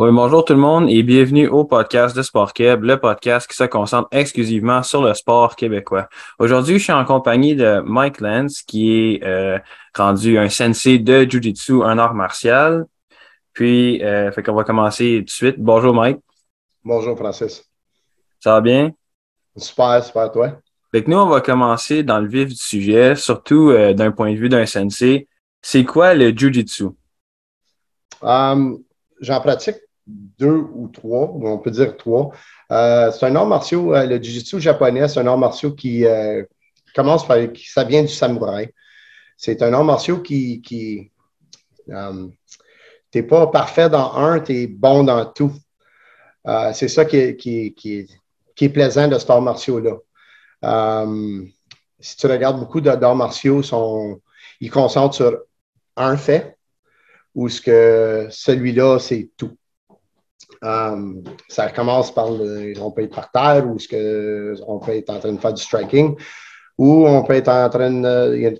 Oui, bonjour tout le monde et bienvenue au podcast de Sport Québec, le podcast qui se concentre exclusivement sur le sport québécois. Aujourd'hui, je suis en compagnie de Mike Lance, qui est euh, rendu un sensei de Jiu-Jitsu, un art martial. Puis, euh, fait qu'on va commencer tout de suite. Bonjour Mike. Bonjour Francis. Ça va bien? Super, super, toi? Fait que nous, on va commencer dans le vif du sujet, surtout euh, d'un point de vue d'un sensei. C'est quoi le Jiu-Jitsu? Um, J'en pratique deux ou trois, on peut dire trois. Euh, c'est un art martial, euh, le Jiu-Jitsu japonais, c'est un art martial qui euh, commence par, ça vient du samouraï. C'est un art martial qui, qui t'es pas parfait dans un, tu es bon dans tout. c'est ça qui est, qui, qui, est, plaisant de cet art martial-là. si tu regardes beaucoup d'arts martiaux, ils concentrent sur un fait, ou ce que celui-là, c'est tout. Um, ça commence par le, on peut être par terre ou ce que on peut être en train de faire du striking ou on peut être en train de,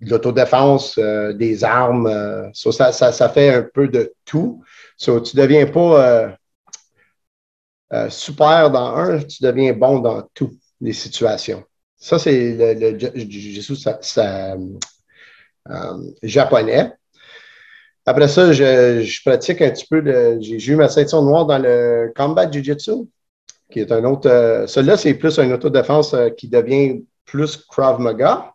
l'autodéfense, euh, des armes. Euh, ça, ça, ça, fait un peu de tout. Tu ne deviens pas euh, super dans un, tu deviens bon dans toutes les situations. Ça, c'est le, le, japonais. Après ça, je, pratique un petit peu. J'ai eu ma ceinture noire dans le combat jiu-jitsu, qui est un autre. Euh, celui-là, c'est plus une autodéfense euh, qui devient plus Krav Maga.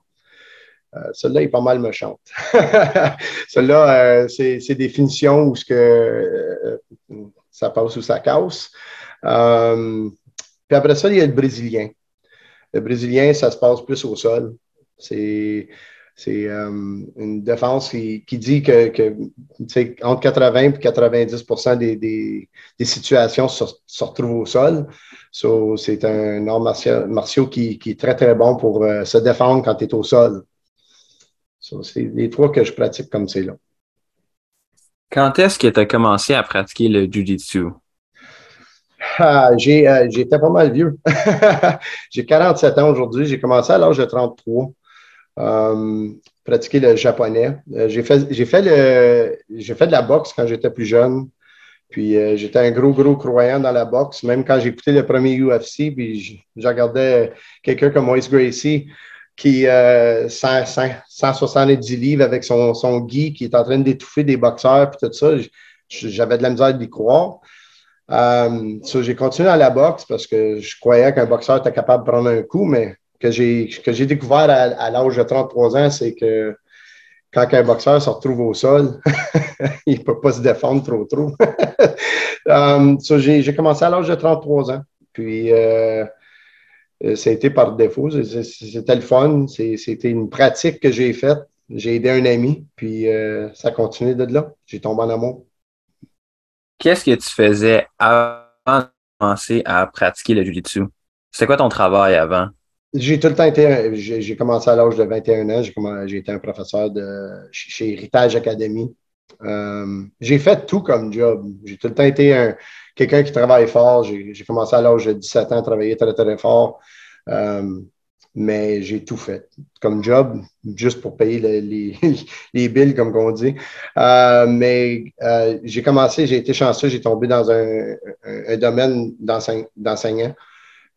Euh, celui-là est pas mal méchante. celui-là, c'est des finitions où ce que, ça passe ou ça casse. puis après ça, il y a le brésilien. Le brésilien, ça se passe plus au sol. C'est c'est euh, une défense qui, dit que, que entre 80 et 90 des, des, des situations se, retrouvent au sol. c'est un art martial, qui, qui, est très, très bon pour euh, se défendre quand tu es au sol. c'est les trois que je pratique comme c'est là. Quand est-ce que tu as commencé à pratiquer le Jiu-Jitsu? Ah, euh, j'étais pas mal vieux. j'ai 47 ans aujourd'hui. J'ai commencé à l'âge de 33. Euh, pratiquer le japonais. Euh, j'ai fait, fait, fait de la boxe quand j'étais plus jeune. Puis euh, j'étais un gros, gros croyant dans la boxe. Même quand écouté le premier UFC, puis je, regardais quelqu'un comme Moise Gracie qui euh, 170 livres avec son, son qui est en train d'étouffer des boxeurs puis tout ça. J'avais de la misère d'y croire. J'ai continué dans la boxe parce que je croyais qu'un boxeur était capable de prendre un coup, mais que j'ai, découvert à, l'âge de 33 ans, c'est que quand un boxeur se retrouve au sol, il ne peut pas se défendre trop trop. um, j'ai, commencé à l'âge de 33 ans. Puis euh, euh, été par défaut. C'était le fun. c'était une pratique que j'ai faite. J'ai aidé un ami, puis euh, ça a continué de là. J'ai tombé en amour. Qu'est-ce que tu faisais avant de commencer à pratiquer le jiu-jitsu? C'était quoi ton travail avant? J'ai tout le temps été, j'ai commencé à l'âge de 21 ans, j'ai été un professeur de, chez Héritage Academy. Euh, j'ai fait tout comme job. J'ai tout le temps été quelqu'un qui travaille fort. J'ai commencé à l'âge de 17 ans à travailler très, très fort. Euh, mais j'ai tout fait comme job, juste pour payer les, les, billes, comme on dit. Euh, mais j'ai commencé, j'ai été chanceux, j'ai tombé dans un, un domaine d'enseignant.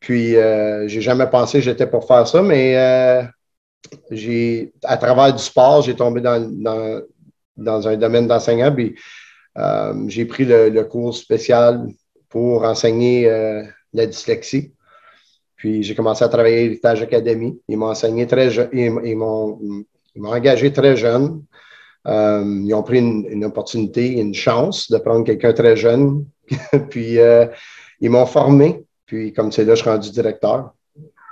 Puis, euh, j'ai jamais pensé que j'étais pour faire ça, mais euh, à travers du sport, j'ai tombé dans, dans, un domaine d'enseignant. Puis, euh, j'ai pris le, cours spécial pour enseigner la dyslexie. Puis, j'ai commencé à travailler à l'Héritage Academy. Ils m'ont enseigné très m'ont, engagé très jeune. ils ont pris une, une, opportunité, une chance de prendre quelqu'un très jeune. puis, ils m'ont formé. Puis, comme c'est là, je suis rendu directeur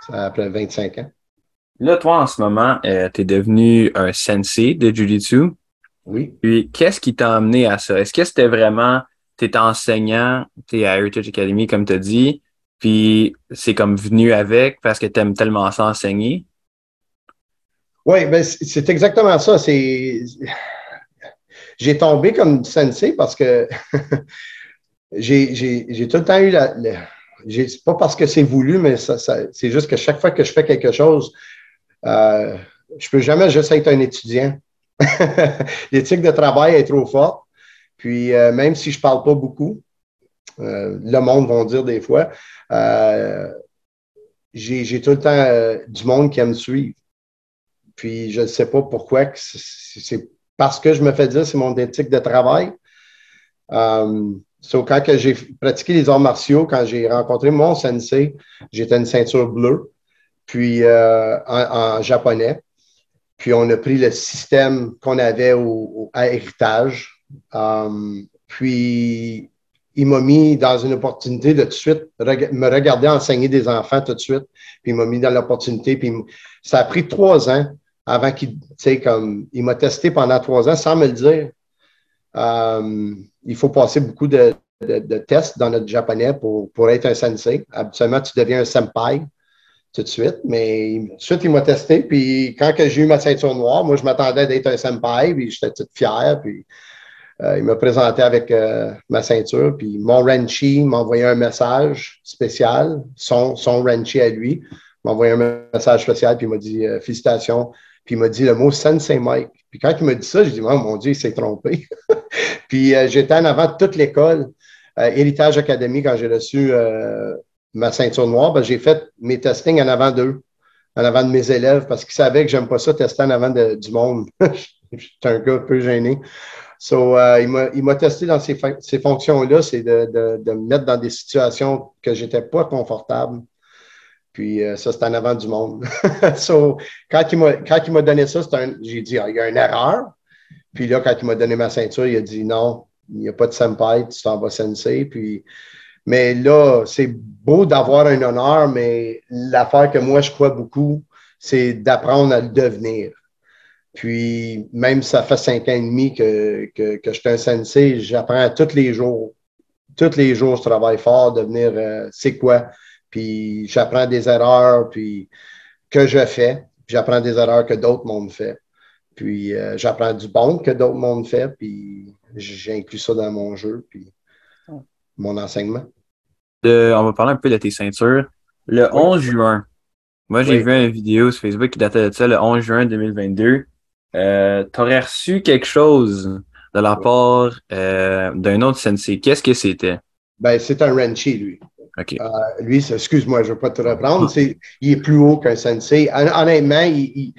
après 25 ans. Là, toi, en ce moment, euh, tu es devenu un sensei de Jiu-Jitsu. Oui. Puis, qu'est-ce qui t'a amené à ça? Est-ce que c'était vraiment, tu es enseignant, tu es à Heritage Academy, comme tu as dit, puis c'est comme venu avec parce que tu aimes tellement ça enseigner? Oui, ben c'est exactement ça. C'est j'ai tombé comme sensei parce que j'ai tout le temps eu la, c'est pas parce que c'est voulu, mais c'est juste que chaque fois que je fais quelque chose, euh, je peux jamais juste être un étudiant. L'éthique de travail est trop forte. Puis euh, même si je parle pas beaucoup, le monde vont dire des fois, j'ai tout le temps du monde qui aime me suivre. Puis je ne sais pas pourquoi, c'est parce que je me fais dire c'est mon éthique de travail. Quand j'ai pratiqué les arts martiaux, quand j'ai rencontré mon sensei, j'étais une ceinture bleue, puis euh, en, japonais. Puis on a pris le système qu'on avait au, à héritage. Um, puis il m'a mis dans une opportunité de tout de suite me regarder enseigner des enfants tout de suite. Puis il m'a mis dans l'opportunité. Puis ça a pris trois ans avant qu'il, tu sais, comme, il m'a testé pendant trois ans sans me le dire. Euh, il faut passer beaucoup de, tests dans notre japonais pour, pour être un sensei. Habituellement, tu deviens un senpai tout de suite, mais tout de suite, il m'a testé. Puis quand j'ai eu ma ceinture noire, moi, je m'attendais d'être un senpai, puis j'étais tout fier. Puis euh, il m'a présenté avec euh, ma ceinture. Puis mon Renchi m'a envoyé un message spécial, son, son Renchi à lui, m'a envoyé un message spécial, puis il m'a dit Félicitations, puis il m'a dit le mot Sensei Mike. Puis quand il m'a dit ça, j'ai dit, oh, mon Dieu, il s'est trompé. puis euh, j'étais en avant de toute l'école, euh, Héritage Académie, quand j'ai reçu euh, ma ceinture noire, ben, j'ai fait mes testings en avant d'eux, en avant de mes élèves, parce qu'ils savaient que j'aime pas ça tester en avant du monde. J'étais un gars un peu gêné. So, il m'a testé dans ces, ces fonctions-là, c'est de, de, de, me mettre dans des situations que j'étais pas confortable. Puis euh, ça, c'est en avant du monde. so, quand il m'a donné ça, j'ai dit, il y a une erreur. Puis là, quand il m'a donné ma ceinture, il a dit non, il n'y a pas de senpai, tu t'en vas sensei. Puis, mais là, c'est beau d'avoir un honneur, mais l'affaire que moi, je crois beaucoup, c'est d'apprendre à le devenir. Puis, même si ça fait cinq ans et demi que, que, que je suis un sensei, j'apprends tous les jours. Tous les jours, je travaille fort, devenir euh, c'est quoi? Puis j'apprends des erreurs puis que je fais, j'apprends des erreurs que d'autres mondes fait. Puis euh, j'apprends du bon que d'autres mondes fait, puis j'inclus ça dans mon jeu, puis mon enseignement. on va parler un peu de tes ceintures. Le 11 juin, moi j'ai vu une vidéo sur Facebook qui datait de ça, le 11 juin 2022. Euh, tu aurais reçu quelque chose de la part euh, d'un autre sensei? Qu'est-ce que c'était? Ben, c'est un Renchi, lui. Euh, lui, excuse-moi, je ne vais pas te reprendre. il est plus haut qu'un sensei. Honnêtement, il,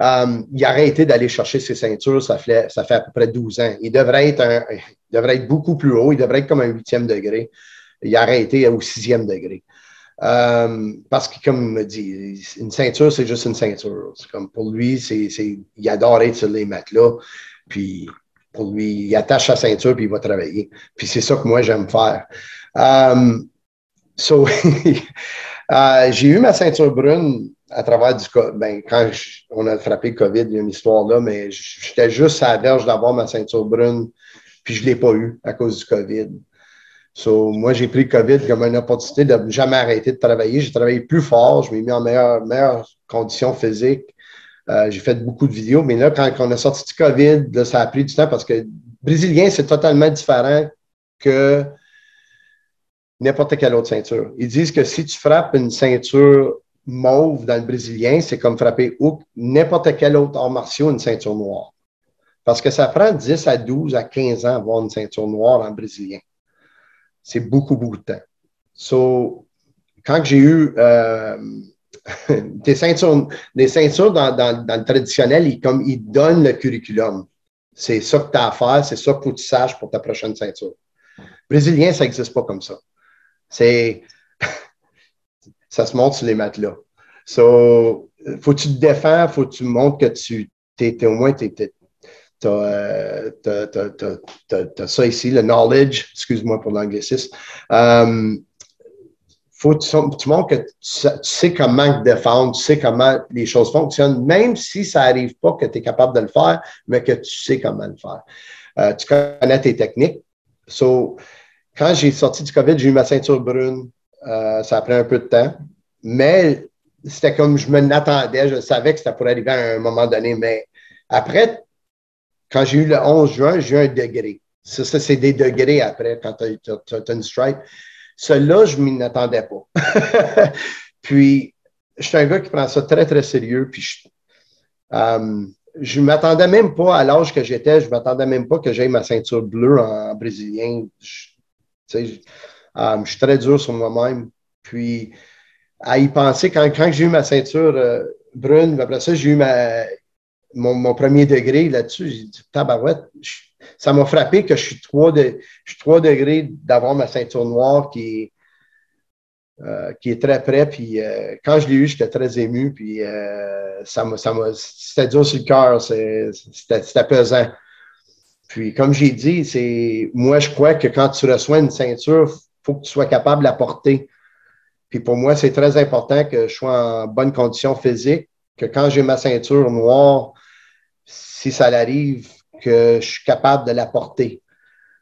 euh, il, a arrêté d'aller chercher ses ceintures, ça fait, ça fait à peu près 12 ans. Il devrait, être un, devrait être beaucoup plus haut, il devrait être comme un huitième degré. Il a arrêté au sixième degré. Euh, parce que, comme il me dit, une ceinture, c'est juste une ceinture. Comme pour lui, c'est, il adore être sur les matelas. Puis pour lui, il attache sa ceinture puis il va travailler. Puis c'est ça que moi, j'aime faire. So, euh, j'ai eu ma ceinture brune à travers du ben, quand on a frappé le COVID, il y a une histoire là, mais j'étais juste à la verge d'avoir ma ceinture brune, puis je ne l'ai pas eu à cause du COVID. So, moi, j'ai pris le COVID comme une opportunité de ne jamais arrêter de travailler. J'ai travaillé plus fort, je m'ai mis en meilleure, meilleure condition physique. Euh, j'ai fait beaucoup de vidéos, mais là, quand, on a sorti du COVID, là, ça a pris du temps parce que brésilien, c'est totalement différent que n'importe quelle autre ceinture. Ils disent que si tu frappes une ceinture mauve dans le brésilien, c'est comme frapper n'importe quel autre art martiaux une ceinture noire. Parce que ça prend 10 à 12 à 15 ans avoir une ceinture noire en brésilien. C'est beaucoup, beaucoup de temps. So, quand j'ai eu euh, des ceintures, des ceintures dans, le traditionnel, ils, comme, ils donnent le curriculum. C'est ça que tu as à faire, c'est ça que tu saches pour ta prochaine ceinture. Brésilien, ça n'existe pas comme ça. C'est. ça se monte sur les matelas. So, faut que tu te défends, faut que tu montres que tu es, au moins, tu as, ça ici, le knowledge, excuse-moi pour l'anglicisme. Um, faut que tu, montres que tu, sais comment te défendre, tu sais comment les choses fonctionnent, même si ça n'arrive pas que tu es capable de le faire, mais que tu sais comment le faire. Euh, tu connais tes techniques. Quand j'ai sorti du COVID, j'ai eu ma ceinture brune. Euh, ça a pris un peu de temps. Mais c'était comme je me l'attendais. Je savais que ça pourrait arriver à un moment donné. Mais après, quand j'ai eu le 11 juin, j'ai eu un degré. Ça, c'est des degrés après quand tu as, une stripe. Celui-là, je ne m'y attendais pas. puis, je suis un gars qui prend ça très, très sérieux. Puis, je, euh, je ne m'attendais même pas à l'âge que j'étais, je ne m'attendais même pas que j'aie ma ceinture bleue en, brésilien je suis très dur sur moi-même. Puis, à y penser, quand, quand j'ai eu ma ceinture brune, après ça, j'ai eu ma, mon, premier degré là-dessus. J'ai dit, tabarouette, ça m'a frappé que je suis 3, de, je suis degrés d'avoir ma ceinture noire qui euh, qui est très près. Puis euh, quand je l'ai eu, j'étais très ému. Puis euh, ça c'était dur sur le cœur. C'était pesant. Puis comme j'ai dit, c'est moi, je crois que quand tu reçois une ceinture, il faut que tu sois capable de la porter. Puis pour moi, c'est très important que je sois en bonne condition physique, que quand j'ai ma ceinture noire, si ça arrive, que je suis capable de la porter,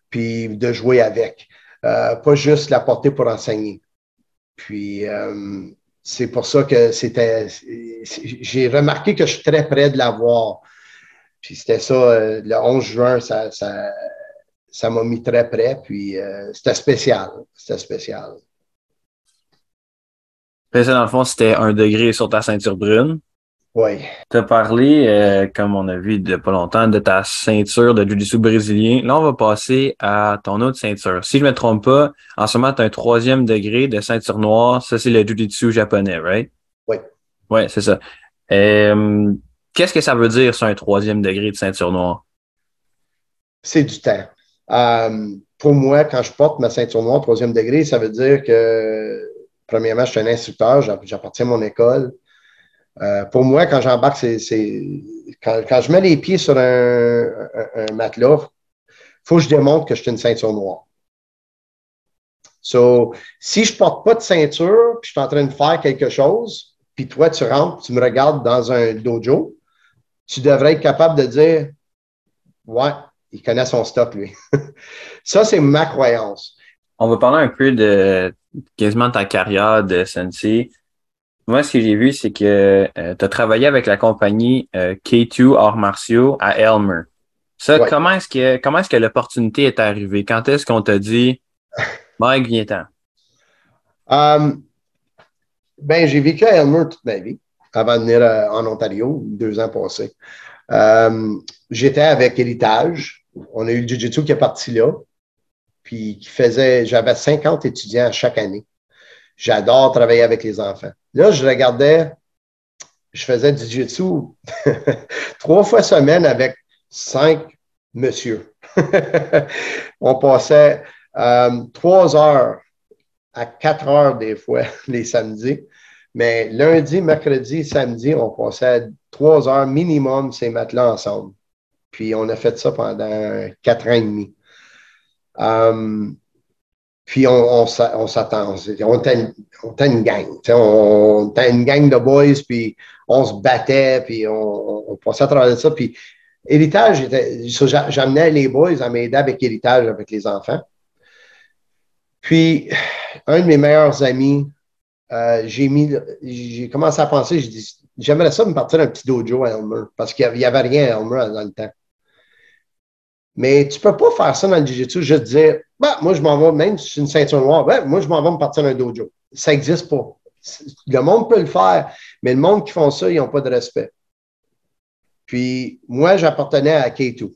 puis de jouer avec. pas juste la porter pour enseigner. Puis, euh, c'est pour ça que c'était. J'ai remarqué que je suis très près de l'avoir. Puis, c'était ça, euh, le 11 juin, ça, ça, m'a mis très près. Puis, euh, c'était spécial. C'était spécial. ça, dans le fond, c'était un degré sur ta ceinture brune. Oui. Tu as parlé, euh, comme on a vu de pas longtemps, de ta ceinture de jiu-jitsu brésilien. Là, on va passer à ton autre ceinture. Si je me trompe pas, en ce moment, tu as un troisième degré de ceinture noire. Ça, c'est le jiu-jitsu japonais, right? Oui. Oui, c'est ça. Euh, qu'est-ce que ça veut dire, sur un troisième degré de ceinture noire? C'est du temps. Euh, pour moi, quand je porte ma ceinture noire troisième degré, ça veut dire que, premièrement, je suis un instructeur, j'appartiens à mon école. Euh, pour moi, quand j'embarque, c'est, quand, quand, je mets les pieds sur un, matelas, il faut que je démontre que je suis une ceinture noire. So, si je ne porte pas de ceinture, puis je suis en train de faire quelque chose, puis toi, tu rentres, tu me regardes dans un dojo, tu devrais être capable de dire Ouais, il connaît son stock, lui. Ça, c'est ma croyance. On va parler un peu de quasiment ta carrière de sensei. Moi, ce que j'ai vu, c'est que euh, tu as travaillé avec la compagnie euh, K2 Arts martiaux à Elmer. Ça, comment est-ce que comment est-ce que l'opportunité est arrivée? Quand est-ce qu'on t'a dit Mike, viens-t'en? Um, ben, j'ai vécu à Elmer toute ma vie avant de venir euh, en Ontario, deux ans passés. Um, j'étais avec Héritage. On a eu le Jiu-Jitsu qui est parti là. Puis qui faisait, j'avais 50 étudiants chaque année. J'adore travailler avec les enfants. Là, je regardais, je faisais du jiu-jitsu trois fois semaine avec cinq monsieur. On passait euh, trois heures à quatre heures des fois les samedis. Mais lundi, mercredi, samedi, on passait trois heures minimum ces matelas ensemble. Puis on a fait ça pendant quatre ans et demi. Euh, puis on, on, s'attend. On était, une gang. On était une gang de boys, puis on se battait, puis on, passait à travers ça. Puis héritage, j'amenais les boys à m'aider avec héritage avec les enfants. Puis un de mes meilleurs amis, euh, j'ai commencé à penser, j'ai dit, j'aimerais ça me partir un petit dojo à Elmer, parce qu'il n'y avait rien à Elmer dans le temps. Mais tu ne peux pas faire ça dans le jiu-jitsu, juste dire, bah, moi, je m'en vais, même si c'est une ceinture noire, ben, moi, je m'en vais me partir d'un dojo. Ça n'existe pas. Le monde peut le faire, mais le monde qui font ça, ils n'ont pas de respect. Puis, moi, j'appartenais à K2.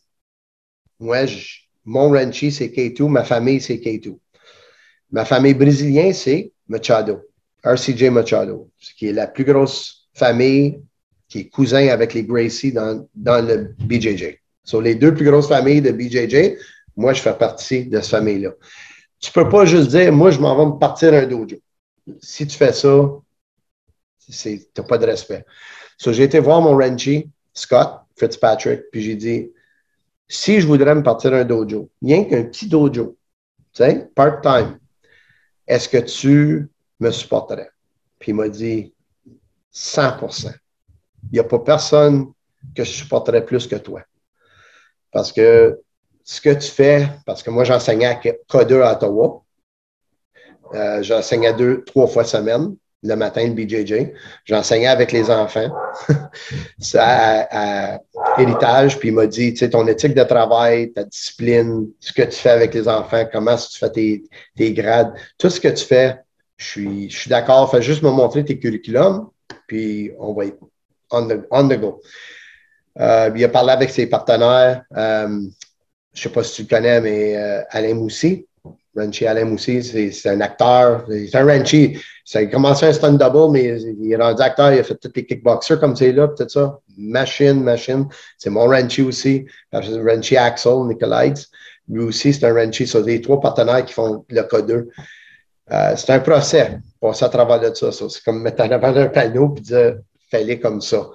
Moi, mon ranchi, c'est K2. Ma famille, c'est K2. Ma famille brésilienne, c'est Machado. RCJ Machado, qui est la plus grosse famille qui est cousin avec les Gracie dans, dans le BJJ. Sur les deux plus grosses familles de BJJ, moi, je fais partie de cette famille-là. Tu peux pas juste dire, moi, je m'en vais me partir un dojo. Si tu fais ça, tu n'as pas de respect. J'ai été voir mon Renchi, Scott Fitzpatrick, puis j'ai dit, si je voudrais me partir un dojo, rien qu'un petit dojo, tu sais, part-time, est-ce que tu me supporterais? Puis il m'a dit 100% Il n'y a pas personne que je supporterais plus que toi. Parce que ce que tu fais, parce que moi, j'enseignais à K2 à Ottawa. Euh, j'enseignais deux, trois fois semaine, le matin, le BJJ. J'enseignais avec les enfants. ça, à, héritage, puis il m'a dit, tu sais, ton éthique de travail, ta discipline, ce que tu fais avec les enfants, comment tu fais tes grades, tout ce que tu fais, je suis, je suis d'accord. Fais juste me montrer tes curriculums, puis on va être on the, on the go. Euh, il a parlé avec ses partenaires. Euh, je ne sais pas si tu le connais, mais euh, Alain Moussy, Renchi Alem aussi, c'est un acteur. C'est un Renchi. Ça a commencé un stunt double, mais il est rendu acteur. Il a fait tous les kickboxers comme c'est là, peut-être ça. Machine, machine. C'est mon Renchi aussi. Renchi Axel, Nicolaides. Lui aussi, c'est un Renchi. C'est les trois partenaires qui font le K2. Euh, c'est un procès. Passer à travers de ça. C'est comme mettre en avant un panneau et dire fallait comme ça.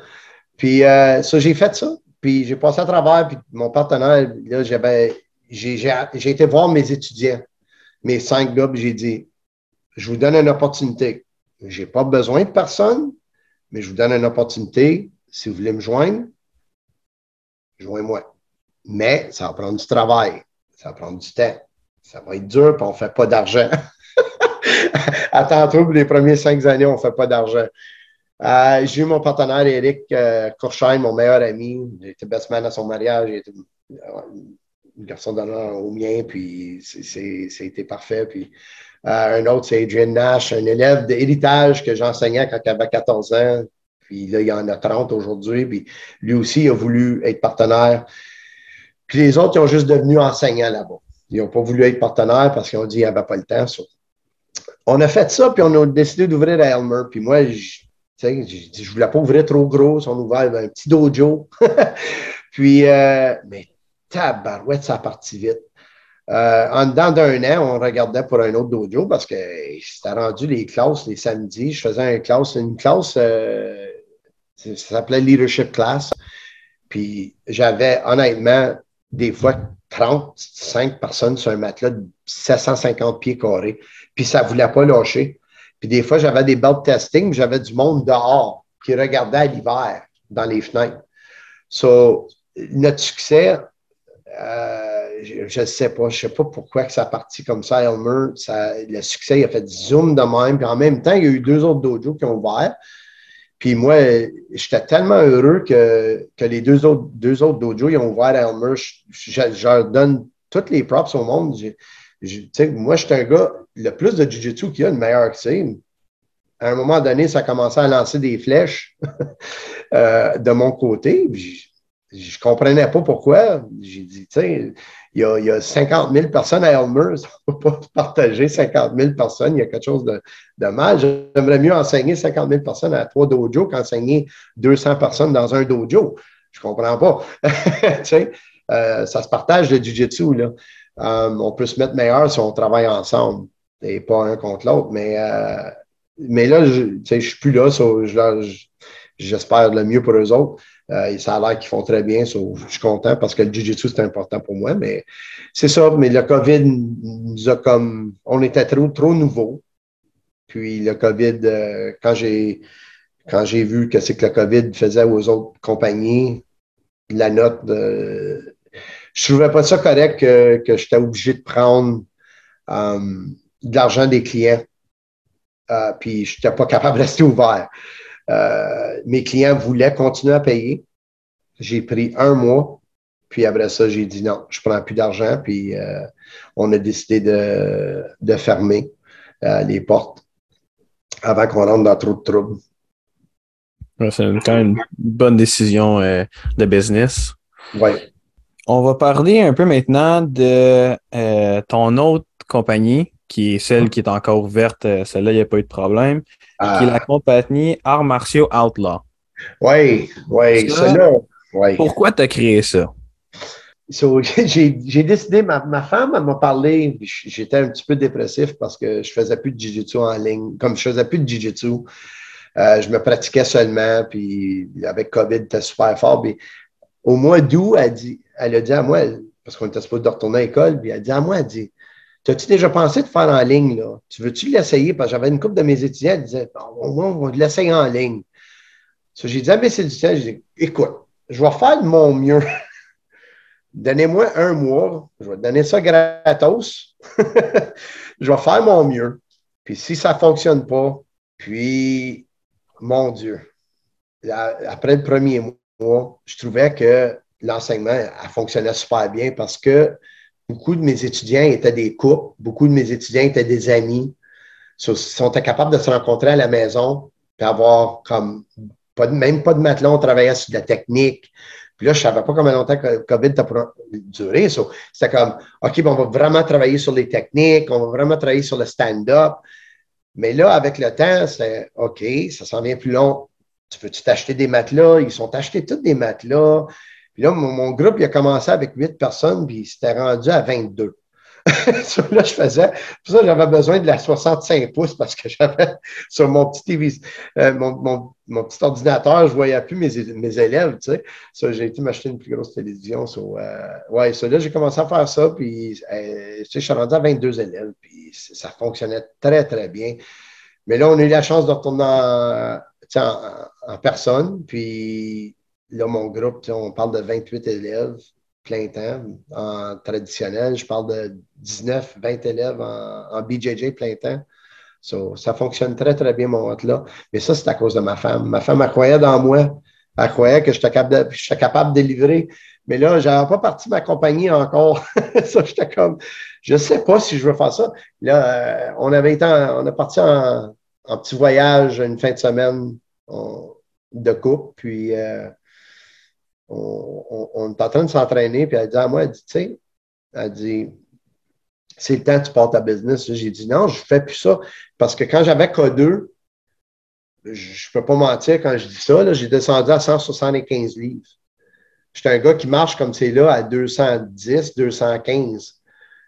Puis, euh, ça, j'ai fait ça. Puis, j'ai passé à travers. Puis, mon partenaire, là, j'avais. J'ai été voir mes étudiants mes cinq gars, j'ai dit, je vous donne une opportunité. Je n'ai pas besoin de personne, mais je vous donne une opportunité. Si vous voulez me joindre, joignez-moi. Mais ça va prendre du travail, ça va prendre du temps, ça va être dur, puis on ne fait pas d'argent. Attends, les premiers cinq années, on ne fait pas d'argent. Euh, j'ai eu mon partenaire Eric euh, mon meilleur ami. J'étais best man à son mariage. J'étais une garçon d'honneur au mien, puis c'était parfait. Puis euh, un autre, c'est Adrian Nash, un élève d'héritage que j'enseignais quand il avait 14 ans. Puis là, il y en a 30 aujourd'hui. Puis lui aussi, il a voulu être partenaire. Puis les autres, ils ont juste devenu enseignants là-bas. Ils n'ont pas voulu être partenaires parce qu'ils ont dit qu'ils n'avaient pas le temps. On a fait ça, puis on a décidé d'ouvrir à Elmer. Puis moi, je ne voulais pas ouvrir trop gros. On a un petit dojo. puis, euh, mais tabarouette, ça a parti vite. Euh, en dedans d'un an, on regardait pour un autre dojo parce que c'était rendu les classes les samedis. Je faisais une classe, une classe, euh, ça s'appelait Leadership Class. Puis j'avais honnêtement des fois 35 personnes sur un matelas de 750 pieds carrés. Puis ça ne voulait pas lâcher. Puis des fois, j'avais des belt testing, j'avais du monde dehors qui regardait à l'hiver dans les fenêtres. So, notre succès, euh, je ne sais pas, je sais pas pourquoi que ça a parti comme ça, Elmer. le succès, il a fait zoom de même. Puis en même temps, il y a eu deux autres dojos qui ont ouvert. Puis moi, j'étais tellement heureux que, que, les deux autres, deux autres dojos, ils ont ouvert à Elmer. Je, leur donne toutes les props au monde. moi, je suis un gars, le plus de Jiu-Jitsu qu'il y a, le meilleur que c'est. À un moment donné, ça a commencé à lancer des flèches euh, de mon côté je ne comprenais pas pourquoi. J'ai dit, tu sais, il y, a, il y a 50 000 personnes à Elmer, on ne peut pas partager 50 000 personnes, il y a quelque chose de, mal. J'aimerais mieux enseigner 50 000 personnes à trois dojos qu'enseigner 200 personnes dans un dojo. Je comprends pas. tu sais, euh, ça se partage le jiu-jitsu. Euh, on peut se mettre meilleur si on travaille ensemble et pas un contre l'autre. Mais, euh, mais là, je ne suis plus là. J'espère le mieux pour eux autres. Euh, ça a l'air qu'ils font très bien. je suis content parce que le Jiu-Jitsu, c'est important pour moi. Mais c'est ça. Mais le COVID nous a comme. On était trop, trop nouveau. Puis le COVID, euh, quand j'ai vu que c'est que le COVID faisait aux autres compagnies, la note de. Je trouvais pas ça correct que, j'étais obligé de prendre euh, de l'argent des clients. puis je n'étais pas capable de rester ouvert. Euh, mes clients voulaient continuer à payer. J'ai pris un mois, puis après ça, j'ai dit non, je ne prends plus d'argent, puis euh, on a décidé de, fermer euh, les portes avant qu'on rentre dans trop de troubles. c'est quand même une bonne décision de business. Oui. On va parler un peu maintenant de ton autre compagnie, qui est celle qui est encore ouverte. Celle-là, il n'y a pas eu de problème qui est la ah. compagnie Arts martiaux Outlaw. Oui, oui, celle-là. Pourquoi tu as créé ça? j'ai décidé, ma, femme m'a parlé, j'étais un petit peu dépressif parce que je faisais plus de jiu-jitsu en ligne. Comme je faisais plus de jiu-jitsu, euh, je me pratiquais seulement, puis avec COVID, c'était super fort. Puis, au mois d'août, elle, dit, elle a dit à moi, parce qu'on était supposé de retourner à l'école, puis elle a dit à moi, elle dit, T'as-tu déjà pensé de faire en ligne, là? Tu veux-tu l'essayer? Parce que j'avais une couple de mes étudiants qui disaient, moins, on va l'essayer en ligne. j'ai dit à mes étudiants, j'ai dit, écoute, je vais faire de mon mieux. Donnez-moi un mois, je vais te donner ça gratos. je vais faire mon mieux. Puis si ça ne fonctionne pas, puis, mon Dieu, après le premier mois, je trouvais que l'enseignement fonctionnait super bien parce que Beaucoup de mes étudiants étaient des couples, beaucoup de mes étudiants étaient des amis. Ils sont capables de se rencontrer à la maison, puis avoir comme pas même pas de matelas, on travaillait sur la technique, Puis là, je ne savais pas combien longtemps que COVID a duré. C'était comme, OK, on va vraiment travailler sur les techniques, on va vraiment travailler sur le stand-up. Mais là, avec le temps, c'est OK, ça s'en vient plus long. Tu peux-tu t'acheter des matelas? Ils sont achetés tous des matelas. Puis là, mon, groupe, il a commencé avec huit personnes, puis il s'était rendu à 22. là, je faisais. Pour ça, j'avais besoin de la 65 pouces parce que j'avais sur mon petit TV, euh, mon, mon, petit ordinateur, je ne voyais plus mes, mes élèves, tu sais. Ça, j'ai été m'acheter une plus grosse télévision. Euh, ouais, ça, là, j'ai commencé à faire ça, puis euh, je suis rendu à 22 élèves, puis ça fonctionnait très, très bien. Mais là, on a eu la chance de retourner en, en personne, puis là, mon groupe, on parle de 28 élèves plein temps. En traditionnel, je parle de 19, 20 élèves en, BJJ plein temps. ça fonctionne très, très bien, mon hôte-là. Mais ça, c'est à cause de ma femme. Ma femme, elle croyait dans moi. Elle croyait que j'étais capable, capable de délivrer. Mais là, je n'avais pas parti ma compagnie encore. ça, j'étais comme, je ne sais pas si je veux faire ça. Là, euh, on avait été, on est parti en, petit voyage une fin de semaine de coupe. Puis, euh, on, est en train de s'entraîner, puis elle dit à moi, elle dit, tu sais, elle dit, c'est le temps que tu portes ta business. J'ai dit, non, je ne fais plus ça. Parce que quand j'avais K2, je ne peux pas mentir quand je dis ça, j'ai descendu à 175 livres. J'étais un gars qui marche comme c'est là à 210, 215.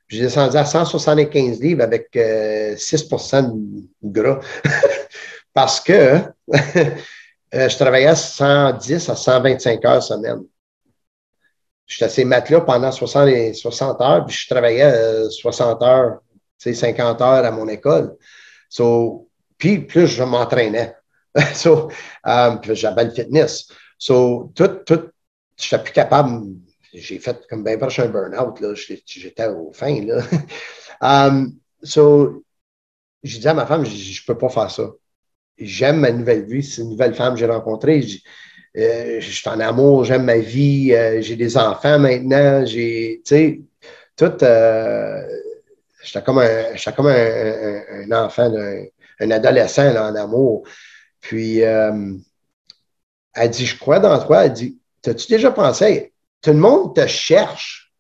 J'ai descendu à 175 livres avec 6% euh, de gras. Parce que Euh, je travaillais 110 à 125 heures semaine. J'étais à ces maths-là pendant 60, 60 heures, puis je travaillais 60 euh, heures, 50 heures à mon école. puis plus je m'entraînais. so, um, j'avais le fitness. So, tout, tout, je n'étais plus capable. J'ai fait comme bien proche un burn-out. J'étais au fin. Là. um, so, j'ai dit à ma femme, je ne peux pas faire ça j'aime ma nouvelle vie. C'est une nouvelle femme que j'ai rencontrée. Euh, je suis en amour, j'aime ma vie, euh, j'ai des enfants maintenant, j'ai, tu sais, tout, euh, j'étais comme, un, comme un, enfant, un, adolescent en amour. Puis, elle dit, je crois dans toi, elle dit, t'as-tu déjà pensé, tout le monde te cherche,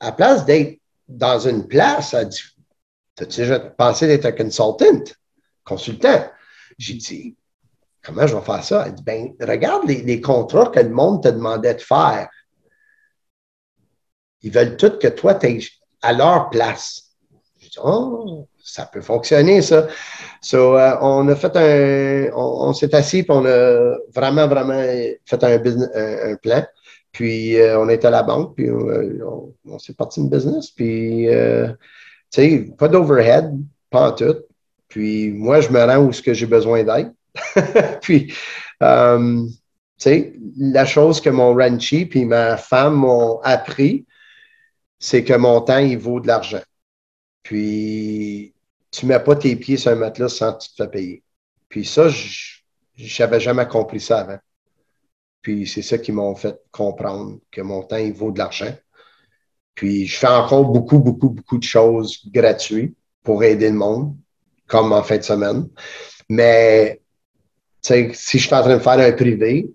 à place d'être dans une place, elle dit, t'as-tu déjà pensé d'être un consultant, consultant? J'ai dit, comment je vais faire ça? Elle dit, ben, regarde les, contrats que le monde te demandait de faire. Ils veulent tout que toi, tu es à leur place. J'ai dit, oh, ça peut fonctionner, ça. So, euh, on a fait un, on, s'est assis, puis on a vraiment, vraiment fait un, plan. Puis euh, on est à la banque, puis euh, on, s'est parti une business. Puis, tu sais, pas d'overhead, pas en tout. Puis moi, je me rends où ce que j'ai besoin d'être. puis, euh, tu sais, la chose que mon ranchi puis ma femme m'ont appris, c'est que mon temps, il vaut de l'argent. Puis, tu ne mets pas tes pieds sur un matelas sans que tu te fais payer. Puis ça, je n'avais jamais compris ça avant. Puis c'est ça qui m'a fait comprendre que mon temps, il vaut de l'argent. Puis je fais encore beaucoup, beaucoup, beaucoup de choses gratuites pour aider le monde comme en fin de semaine. Mais si je suis en train de faire un privé,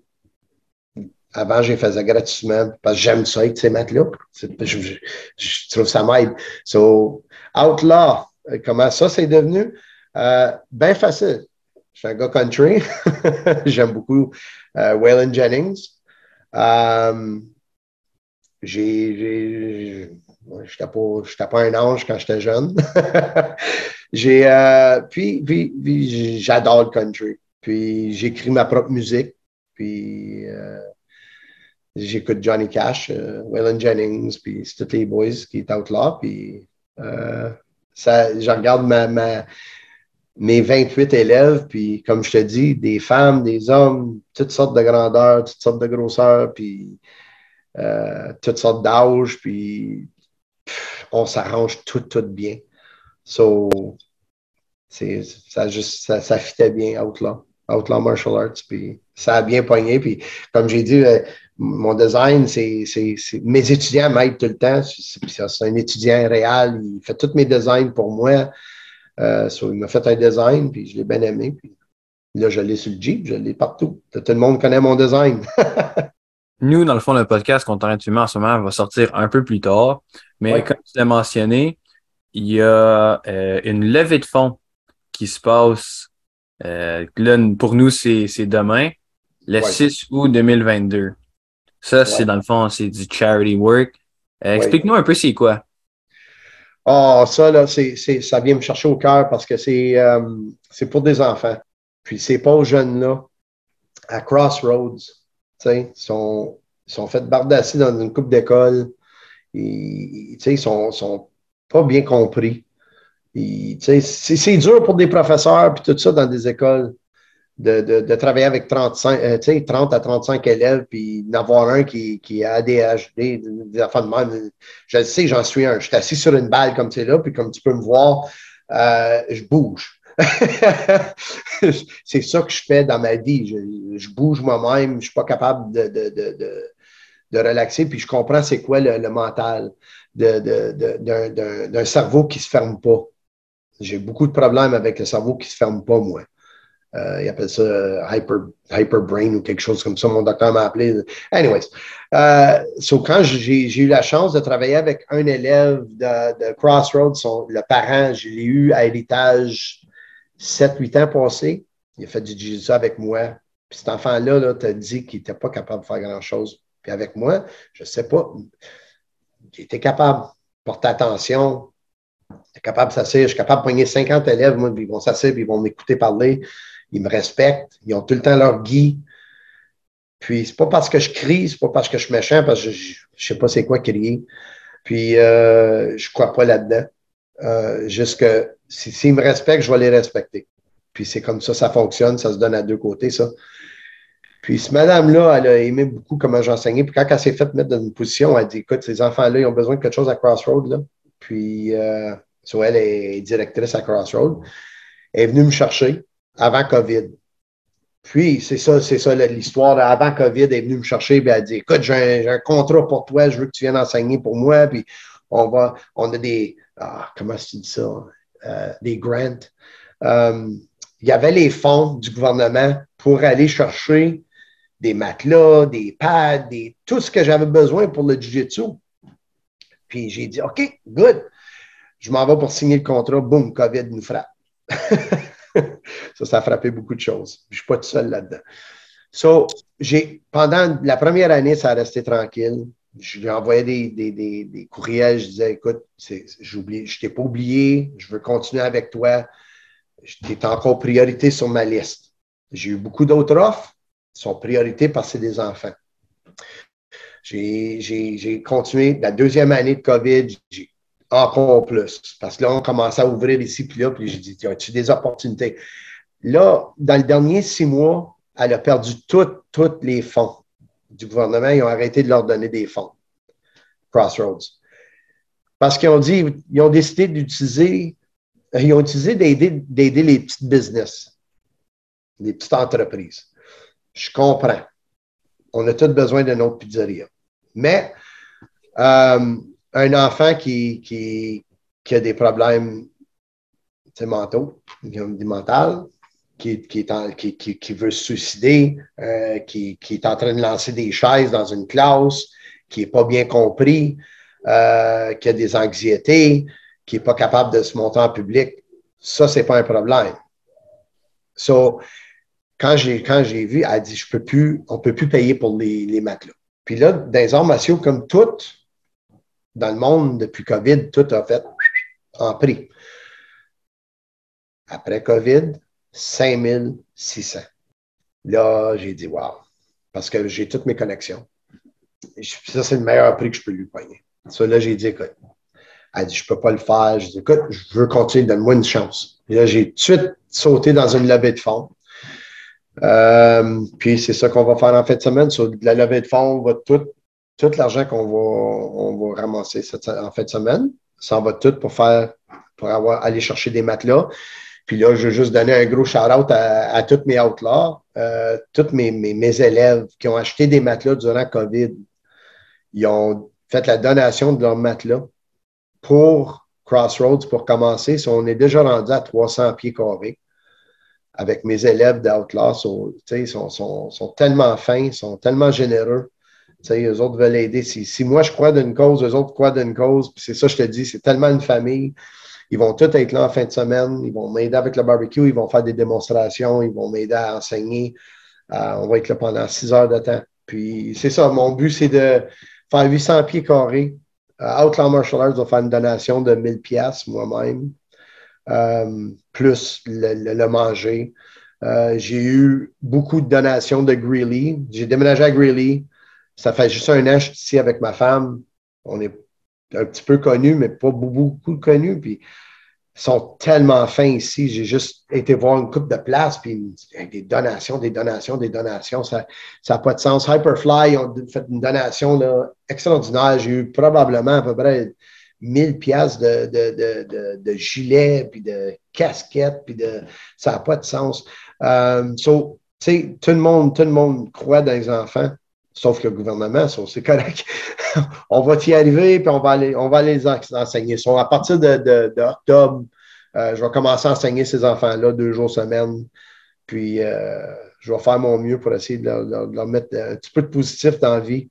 avant, je les faisais gratuitement parce que j'aime ça avec ces maths-là. Je, trouve ça m'aide. So, Outlaw, comment ça c'est devenu? Euh, bien facile. Je suis un gars country. J'aime beaucoup euh, Waylon Jennings. Euh, j'ai je n'étais pas, un ange quand j'étais jeune. j'ai, euh, puis, j'adore le country. Puis j'écris ma propre musique. Puis euh, j'écoute Johnny Cash, euh, Waylon Jennings, puis c'est tous les boys qui sont là. Puis ça, je regarde ma, mes 28 élèves, puis comme je te dis, des femmes, des hommes, toutes sortes de grandeurs, toutes sortes de grosseurs, puis toutes sortes d'âges, puis on s'arrange tout, tout bien. So, ça, juste, ça, fitait bien Outlaw, Outlaw Martial Arts, puis ça a bien pogné. Puis, comme j'ai dit, euh, mon design, c'est, mes étudiants m'aident tout le temps. C'est, un étudiant réel, il fait tous mes designs pour moi. Euh, il m'a fait un design, puis je l'ai bien aimé. Puis là, je l'ai sur le Jeep, je l'ai partout. Tout le monde connaît mon design. nous, dans le fond, le podcast qu'on t'arrête en ce moment va sortir un peu plus tard. Mais comme tu l'as mentionné, il y a euh, une levée de fonds qui se passe. Euh, là, pour nous, c'est demain, le 6 août 2022. Ça, c'est dans le fond, c'est du charity work. Euh, explique-nous un peu c'est quoi. Ah, ça, là, c'est, ça vient me chercher au cœur parce que c'est, c'est pour des enfants. Puis c'est pas aux jeunes-là, à Crossroads, ils sont, sont fait bardasser dans une coupe d'école. Ils, ils sont, sont pas bien compris. C'est dur pour des professeurs puis tout ça dans des écoles de, de, de travailler avec 35, euh, 30 à 35 élèves puis d'avoir un qui, qui a ADHD, des enfants de même. Je le sais, j'en suis un. Je suis assis sur une balle comme es là, puis comme tu peux me voir, euh, je bouge. c'est ça que je fais dans ma vie. Je, bouge moi-même, je ne suis pas capable de, de, de, relaxer, puis je comprends c'est quoi le, mental d'un cerveau qui ne se ferme pas. J'ai beaucoup de problèmes avec le cerveau qui ne se ferme pas, moi. Euh, il appelle ça euh, hyper, hyper, brain ou quelque chose comme ça. Mon docteur m'a appelé. Anyways, euh, quand j'ai eu la chance de travailler avec un élève de, Crossroads, son, le parent, je l'ai eu à héritage 7-8 ans passés. Il a fait du jiu avec moi. Puis cet enfant-là -là, t'a dit qu'il n'était pas capable de faire grand-chose. Puis avec moi, je ne sais pas, j'étais capable de porter attention, j'étais capable de s'asseoir, je suis capable de poigner 50 élèves, moi, ils vont s'asseoir, ils vont m'écouter parler ils me respectent, ils ont tout le temps leur guide. Puis, c'est pas parce que je crie, c'est pas parce que je suis méchant, parce que je, je sais pas c'est quoi crier. Puis, euh, je crois pas là-dedans. Euh, juste que s'ils me respectent, je vais les respecter. Puis, c'est comme ça, ça fonctionne, ça se donne à deux côtés, ça. Puis, ce madame-là, elle a aimé beaucoup comment j'enseignais. Puis, quand elle s'est faite mettre dans une position, elle dit Écoute, ces enfants-là, ils ont besoin de quelque chose à Crossroads. Là. Puis, euh, elle est directrice à Crossroads. Elle est venue me chercher avant COVID. Puis, c'est ça, c'est ça l'histoire. Avant COVID, elle est venue me chercher et elle a dit Écoute, j'ai un, contrat pour toi, je veux que tu viennes enseigner pour moi. Puis, on va, on a des, ah, comment tu dis ça? Euh, Des grants. Euh, il y avait les fonds du gouvernement pour aller chercher des matelas, des pads, tout ce que j'avais besoin pour le jiu-jitsu. Puis j'ai dit, OK, good. Je m'en vais pour signer le contrat. Boum, COVID nous frappe. ça, ça a frappé beaucoup de choses. Je ne suis pas tout seul là-dedans. So, pendant la première année, ça a resté tranquille. Je lui envoyais des, des, des, courriels. Je disais, écoute, je ne t'ai pas oublié. Je veux continuer avec toi. Tu es encore priorité sur ma liste. J'ai eu beaucoup d'autres offres. Sont priorité parce que c'est des enfants. J'ai continué. La deuxième année de COVID, j'ai encore plus. Parce que là, on commençait à ouvrir ici, puis là, puis j'ai dit, y a-tu des opportunités? Là, dans les derniers six mois, elle a perdu tous les fonds du gouvernement. Ils ont arrêté de leur donner des fonds. Crossroads. Parce qu'ils ont dit, ils ont décidé d'utiliser, ils ont utilisé d'aider les petites business, les petites entreprises. Je comprends. On a tous besoin de notre pizzeria. Mais euh, un enfant qui, qui, qui, a des problèmes mentaux, des mentales, qui, qui, qui, qui, veut se suicider, euh, qui, est en train de lancer des chaises dans une classe, qui n'est pas bien compris, euh, qui a des anxiétés, qui n'est pas capable de se monter en public, ça, ce n'est pas un problème. So, quand j'ai, quand j'ai vu, elle a dit, je peux plus, on ne peut plus payer pour les, les matelas. Puis là, dans les arts martiaux, comme toutes, dans le monde, depuis COVID, tout a fait en prix. Après COVID, 5600. Là, j'ai dit, wow, parce que j'ai toutes mes connexions. ça, c'est le meilleur prix que je peux lui payer. Ça, là, j'ai dit, écoute, elle dit, je ne peux pas le faire. Je dis, écoute, je veux continuer, donne-moi une chance. Là, j'ai tout de suite sauté dans une levée de fonds. Euh, puis c'est ça qu'on va faire en fin de semaine. Sur la levée de fonds, on va tout, tout l'argent qu'on va, on va ramasser en fin de semaine, ça en va tout pour faire, pour avoir, aller chercher des matelas. Puis là, je veux juste donner un gros shout-out à, tous mes outlaws, euh, tous mes, mes, élèves qui ont acheté des matelas durant COVID. Ils ont fait la donation de leurs matelas pour Crossroads pour commencer. On est déjà rendu à 300 pieds carrés avec mes élèves d'Outlaw. Ils sont, sont, sont, tellement fins, sont tellement généreux. sais, eux autres veulent aider. Si, si moi je crois d'une cause, eux autres croient d'une cause, c'est ça, je te dis, c'est tellement une famille. Ils vont tous être là en fin de semaine. Ils vont m'aider avec le barbecue. Ils vont faire des démonstrations. Ils vont m'aider à enseigner. Euh, on va être là pendant six heures de temps. Puis c'est ça, mon but, c'est de faire 800 pieds carrés. Euh, Outlaw Martial Arts va faire une donation de 1000 pièces moi-même, euh, plus le, manger. j'ai eu beaucoup de donations de Greeley. J'ai déménagé à Greeley. Ça fait juste un an que je suis ici avec ma femme. On est un petit peu connus, mais pas beaucoup connus. Puis ils sont tellement fins ici. J'ai juste été voir une coupe de place, puis des donations, des donations, des donations. Ça n'a pas de sens. Hyperfly ont fait une donation là, extraordinaire. J'ai eu probablement à peu près 1000 pièces de, de, de, gilets, puis de casquettes, puis de... Ça n'a pas de sens. Euh, tout le monde, tout le monde croit dans les enfants sauf le gouvernement, c'est correct. on va y arriver, puis on va aller, on va les enseigner. à partir d'octobre, de, euh, je vais commencer à enseigner ces enfants-là deux jours semaine. Puis euh, je vais faire mon mieux pour essayer de leur, mettre un petit peu de positif dans la vie.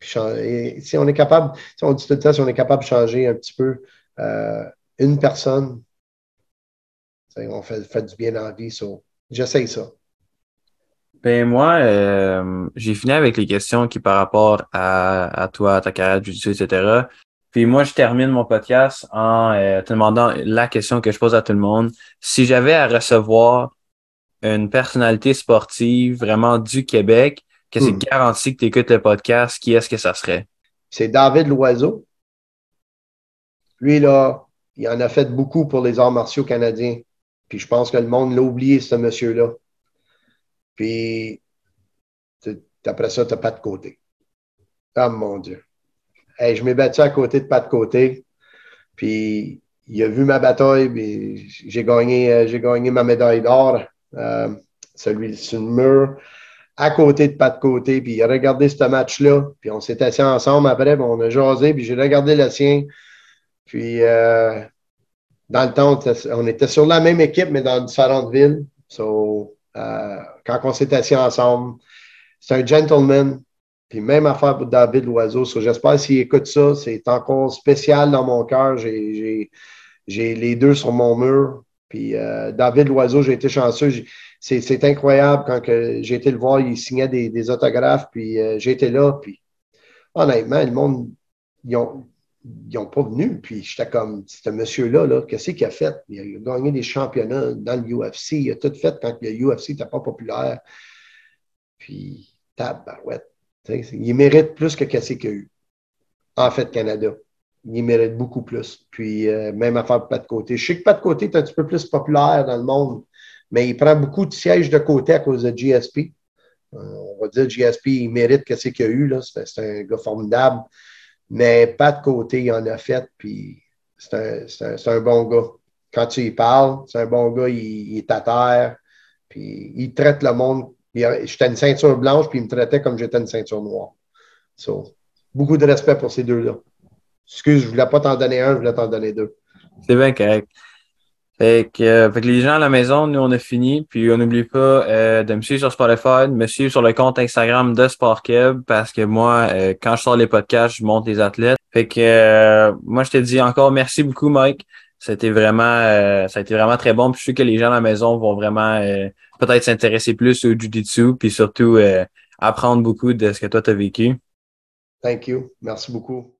si on est capable, si on dit tout le temps, si on est capable de changer un petit peu euh, une personne, on fait, du bien dans la vie. J'essaye ça. Ben moi, euh, j'ai fini avec les questions qui par rapport à, à toi, à ta carrière de jiu etc. Puis moi, je termine mon podcast en euh, te demandant la question que je pose à tout le monde. Si j'avais à recevoir une personnalité sportive vraiment du Québec, que c'est hmm. garanti que tu écoutes le podcast, qui est-ce que ça serait? C'est David Loiseau. Lui, là, il en a fait beaucoup pour les arts martiaux canadiens. Puis je pense que le monde l'a oublié, ce monsieur-là. Puis, après ça, tu n'as pas de côté. Oh mon Dieu. je m'ai battu à côté de pas de côté. Puis, il a vu ma bataille, puis j'ai gagné, euh, j'ai gagné ma médaille d'or, euh, celui sur le mur, à côté de pas de côté. Puis, il a regardé ce match-là. Puis, on s'est assis ensemble après, on a jasé, puis j'ai regardé le sien. Puis, euh, dans le temps, on était sur la même équipe, mais dans différentes villes. So, euh, quand on s'est assis ensemble. C'est un gentleman. Puis même affaire pour David Loiseau. J'espère s'il écoute ça, c'est encore spécial dans mon cœur. J'ai les deux sur mon mur. Puis euh, David Loiseau, j'ai été chanceux. C'est incroyable quand j'ai été le voir, il signait des, autographes, puis euh, été là. Puis honnêtement, le monde, ils ont, ils n'ont pas venu. Puis j'étais comme, ce monsieur-là, -là, qu'est-ce qu'il a fait? Il a gagné des championnats dans le UFC. Il a tout fait quand le UFC n'était pas populaire. Puis, tabarouette. Il mérite plus que qu'est-ce qu'il a eu. En fait, Canada. Il mérite beaucoup plus. Puis, euh, même à faire pas de côté. Je sais que pas de côté est un petit peu plus populaire dans le monde, mais il prend beaucoup de sièges de côté à cause de GSP. Euh, on va dire GSP, il mérite qu'est-ce qu'il a eu. C'est un gars formidable. Mais pas de côté, il en a fait, puis c'est un, bon gars. Quand tu y parles, c'est un bon gars, il, est à terre, puis il traite le monde. J'étais une ceinture blanche, puis il me traitait comme j'étais une ceinture noire. beaucoup de respect pour ces deux-là. Excuse, je ne voulais pas t'en donner un, je voulais t'en donner deux. C'est bien correct. Fait que, euh, fait que, les gens à la maison, nous, on a fini. Puis on n'oublie pas euh, de me suivre sur Spotify, de me suivre sur le compte Instagram de SportKeb parce que moi, euh, quand je sors les podcasts, je monte les athlètes. Fait que moi, je te dis encore merci beaucoup, Mike. C'était vraiment, ça a été vraiment très bon. Puis je suis que les gens à la maison vont vraiment peut-être s'intéresser plus au Jiu-Jitsu, puis surtout apprendre beaucoup de ce que toi, tu as vécu. Thank you. Merci beaucoup.